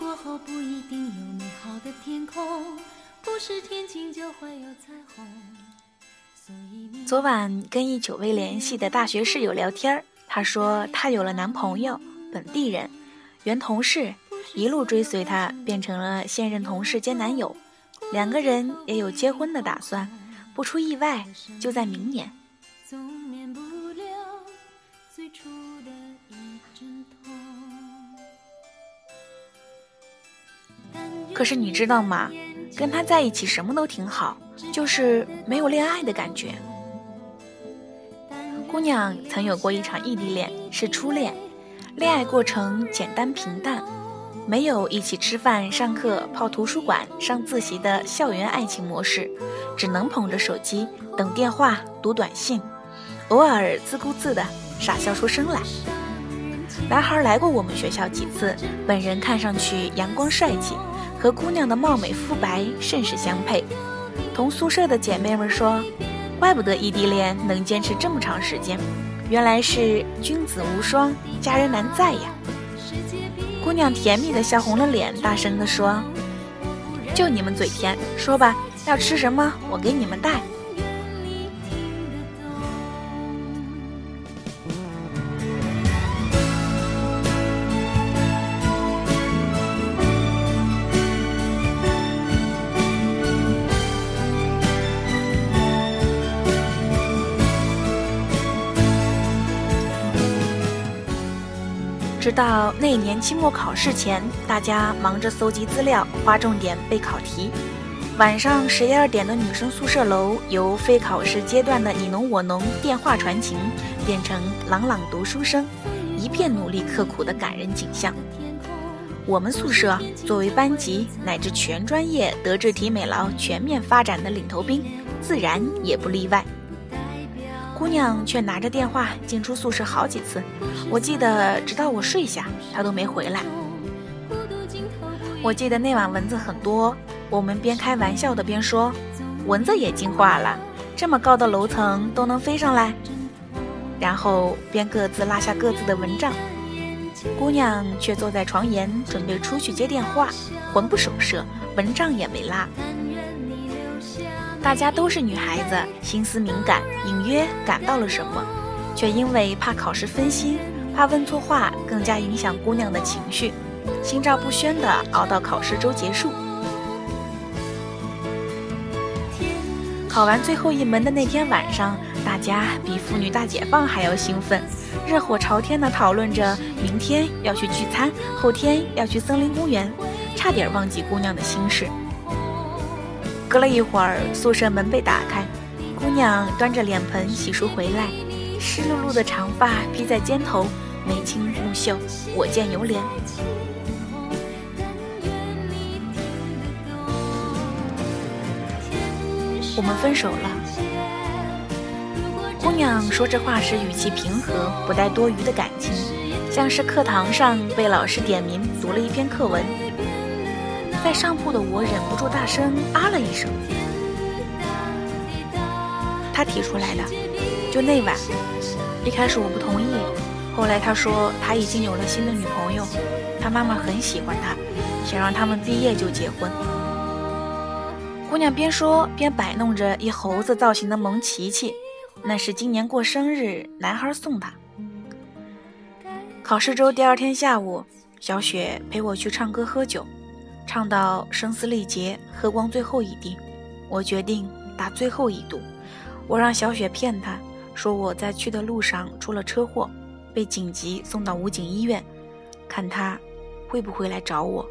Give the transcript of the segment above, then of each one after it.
过后不一定有美好的天空，不是天晴就会有彩虹。昨晚跟一久未联系的大学室友聊天她说她有了男朋友，本地人，原同事，一路追随他变成了现任同事兼男友，两个人也有结婚的打算，不出意外就在明年。可是你知道吗？跟他在一起什么都挺好，就是没有恋爱的感觉。姑娘曾有过一场异地恋，是初恋，恋爱过程简单平淡，没有一起吃饭、上课、泡图书馆、上自习的校园爱情模式，只能捧着手机等电话、读短信，偶尔自顾自的傻笑出声来。男孩来过我们学校几次，本人看上去阳光帅气。和姑娘的貌美肤白甚是相配，同宿舍的姐妹们说，怪不得异地恋能坚持这么长时间，原来是君子无双，佳人难在呀。姑娘甜蜜的笑红了脸，大声的说：“就你们嘴甜，说吧，要吃什么，我给你们带。”直到那年期末考试前，大家忙着搜集资料、划重点、背考题。晚上十一二点的女生宿舍楼，由非考试阶段的你侬我侬、电话传情，变成朗朗读书声，一片努力刻苦的感人景象。我们宿舍作为班级乃至全专业德智体美劳全面发展的领头兵，自然也不例外。姑娘却拿着电话进出宿舍好几次，我记得直到我睡下，她都没回来。我记得那晚蚊子很多，我们边开玩笑的边说：“蚊子也进化了，这么高的楼层都能飞上来。”然后边各自拉下各自的蚊帐。姑娘却坐在床沿准备出去接电话，魂不守舍，蚊帐也没拉。大家都是女孩子，心思敏感，隐约感到了什么，却因为怕考试分心，怕问错话，更加影响姑娘的情绪，心照不宣的熬到考试周结束。考完最后一门的那天晚上，大家比妇女大解放还要兴奋，热火朝天的讨论着明天要去聚餐，后天要去森林公园，差点忘记姑娘的心事。隔了一会儿，宿舍门被打开，姑娘端着脸盆洗漱回来，湿漉漉的长发披在肩头，眉清目秀，我见犹怜。我们分手了。姑娘说这话时语气平和，不带多余的感情，像是课堂上被老师点名读了一篇课文。在上铺的我忍不住大声啊了一声。他提出来的，就那晚。一开始我不同意，后来他说他已经有了新的女朋友，他妈妈很喜欢他，想让他们毕业就结婚。姑娘边说边摆弄着一猴子造型的萌琪琪，那是今年过生日男孩送她。考试周第二天下午，小雪陪我去唱歌喝酒。唱到声嘶力竭，喝光最后一滴，我决定打最后一赌。我让小雪骗他，说我在去的路上出了车祸，被紧急送到武警医院，看他会不会来找我。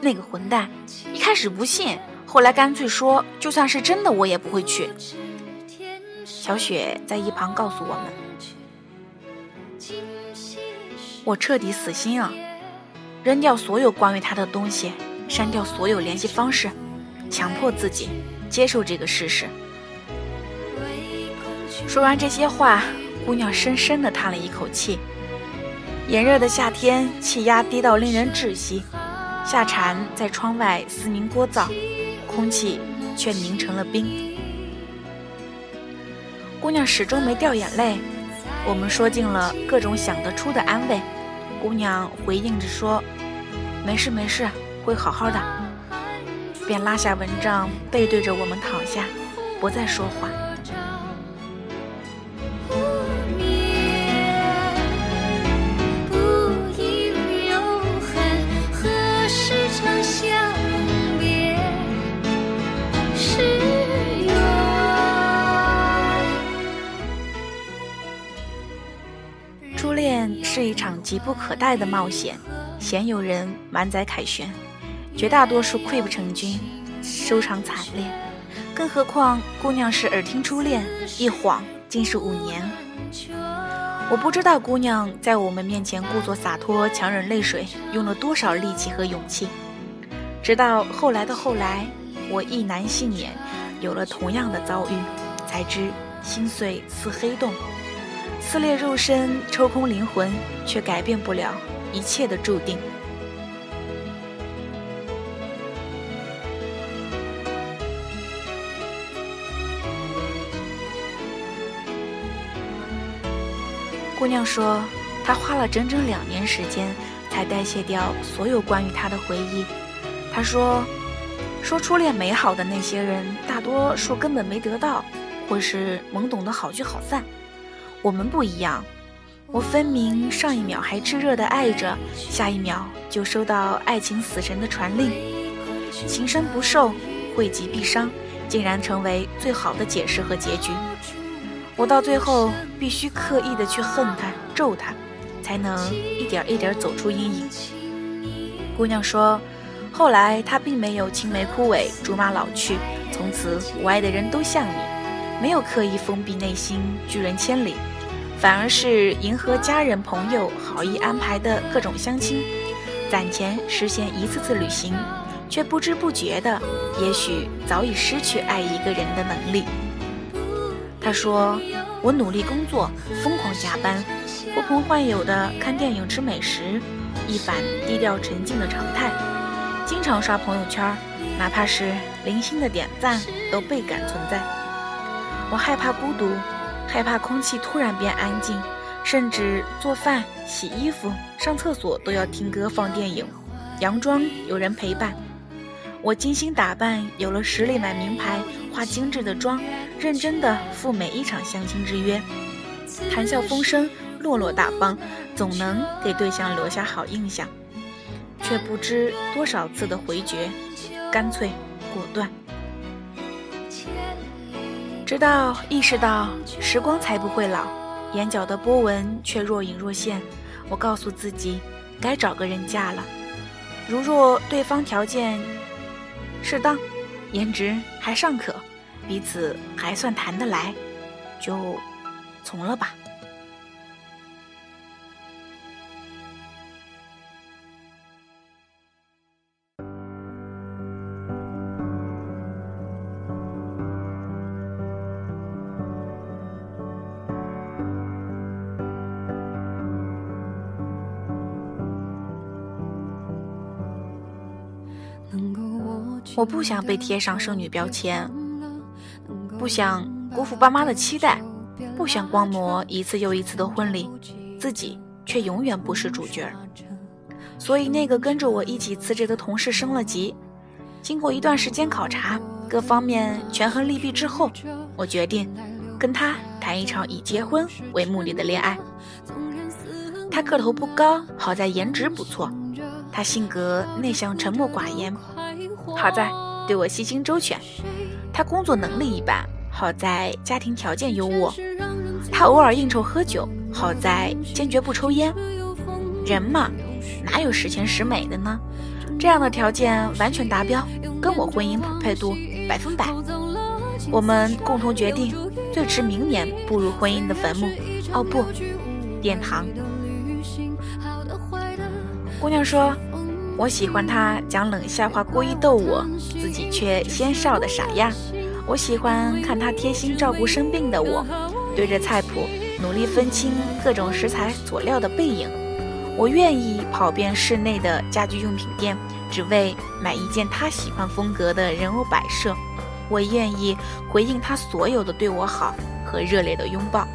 那个混蛋一开始不信，后来干脆说，就算是真的，我也不会去。小雪在一旁告诉我们：“我彻底死心啊，扔掉所有关于他的东西，删掉所有联系方式，强迫自己接受这个事实。说完这些话，姑娘深深地叹了一口气。炎热的夏天，气压低到令人窒息，夏蝉在窗外嘶鸣聒噪，空气却凝成了冰。姑娘始终没掉眼泪，我们说尽了各种想得出的安慰，姑娘回应着说：“没事没事，会好好的。”便拉下蚊帐，背对着我们躺下，不再说话。是一场急不可待的冒险，鲜有人满载凯旋。绝大多数溃不成军，收场惨烈。更何况姑娘是耳听初恋，一晃竟是五年。我不知道姑娘在我们面前故作洒脱、强忍泪水，用了多少力气和勇气。直到后来的后来，我意难幸免，有了同样的遭遇，才知心碎似黑洞，撕裂肉身，抽空灵魂，却改变不了一切的注定。姑娘说，她花了整整两年时间才代谢掉所有关于他的回忆。她说，说初恋美好的那些人，大多数根本没得到，或是懵懂的好聚好散。我们不一样，我分明上一秒还炽热的爱着，下一秒就收到爱情死神的传令。情深不寿，惠及必伤，竟然成为最好的解释和结局。我到最后必须刻意的去恨他、咒他，才能一点一点走出阴影。姑娘说，后来她并没有青梅枯萎、竹马老去，从此我爱的人都像你，没有刻意封闭内心、拒人千里，反而是迎合家人朋友好意安排的各种相亲，攒钱实现一次次旅行，却不知不觉的，也许早已失去爱一个人的能力。他说：“我努力工作，疯狂加班，呼朋唤友的看电影、吃美食，一反低调沉静的常态。经常刷朋友圈，哪怕是零星的点赞，都倍感存在。我害怕孤独，害怕空气突然变安静，甚至做饭、洗衣服、上厕所都要听歌、放电影，佯装有人陪伴。我精心打扮，有了实力买名牌，化精致的妆。”认真的赴每一场相亲之约，谈笑风生，落落大方，总能给对象留下好印象，却不知多少次的回绝，干脆果断。直到意识到时光才不会老，眼角的波纹却若隐若现，我告诉自己，该找个人嫁了。如若对方条件适当，颜值还尚可。彼此还算谈得来，就从了吧。我不想被贴上剩女标签。不想辜负爸妈的期待，不想光魔一次又一次的婚礼，自己却永远不是主角。所以那个跟着我一起辞职的同事升了级。经过一段时间考察，各方面权衡利弊之后，我决定跟他谈一场以结婚为目的的恋爱。他个头不高，好在颜值不错；他性格内向沉默寡言，好在对我细心周全。他工作能力一般，好在家庭条件优渥；他偶尔应酬喝酒，好在坚决不抽烟。人嘛，哪有十全十美的呢？这样的条件完全达标，跟我婚姻匹配度百分百。我们共同决定，最迟明年步入婚姻的坟墓。哦不，殿堂。姑娘说。我喜欢他讲冷笑话，故意逗我，自己却先笑的傻样。我喜欢看他贴心照顾生病的我，对着菜谱，努力分清各种食材佐料的背影。我愿意跑遍室内的家居用品店，只为买一件他喜欢风格的人偶摆设。我愿意回应他所有的对我好和热烈的拥抱。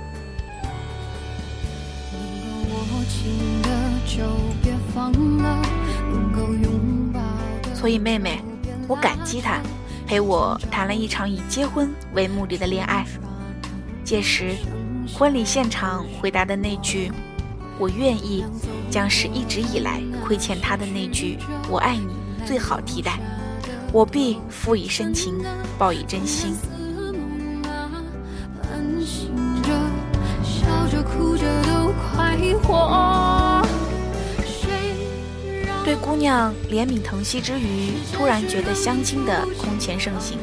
我情的就别放了所以，妹妹，我感激他陪我谈了一场以结婚为目的的恋爱。届时，婚礼现场回答的那句“我愿意”，将是一直以来亏欠他的那句“我爱你”最好替代。我必付以深情，报以真心。对姑娘怜悯疼惜之余，突然觉得相亲的空前盛行，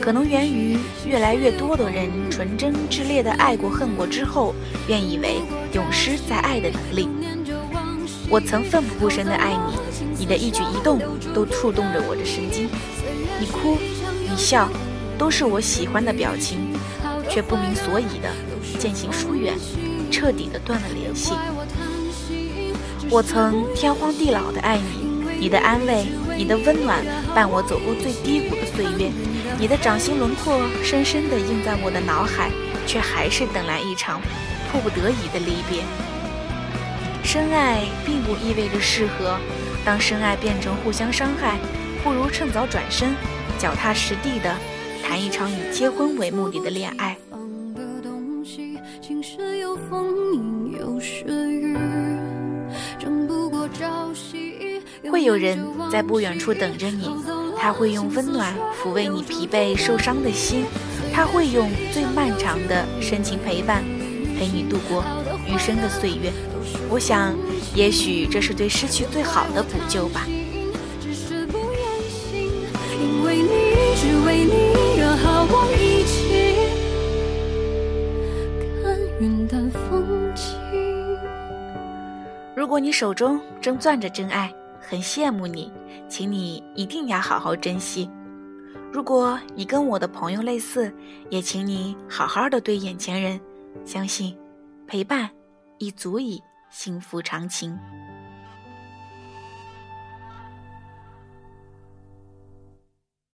可能源于越来越多的人纯真炽烈的爱过恨过之后，便以为永失在爱的能力。我曾奋不顾身的爱你，你的一举一动都触动着我的神经。你哭，你笑，都是我喜欢的表情，却不明所以的渐行疏远，彻底的断了联系。我曾天荒地老的爱你，你的安慰，你的温暖，伴我走过最低谷的岁月。你的掌心轮廓深深的印在我的脑海，却还是等来一场迫不得已的离别。深爱并不意味着适合，当深爱变成互相伤害。不如趁早转身，脚踏实地的谈一场以结婚为目的的恋爱。会有人在不远处等着你，他会用温暖抚慰你疲惫受伤的心，他会用最漫长的深情陪伴，陪你度过余生的岁月。我想，也许这是对失去最好的补救吧。如果你手中正攥着真爱，很羡慕你，请你一定要好好珍惜。如果你跟我的朋友类似，也请你好好的对眼前人，相信陪伴已足以幸福长情。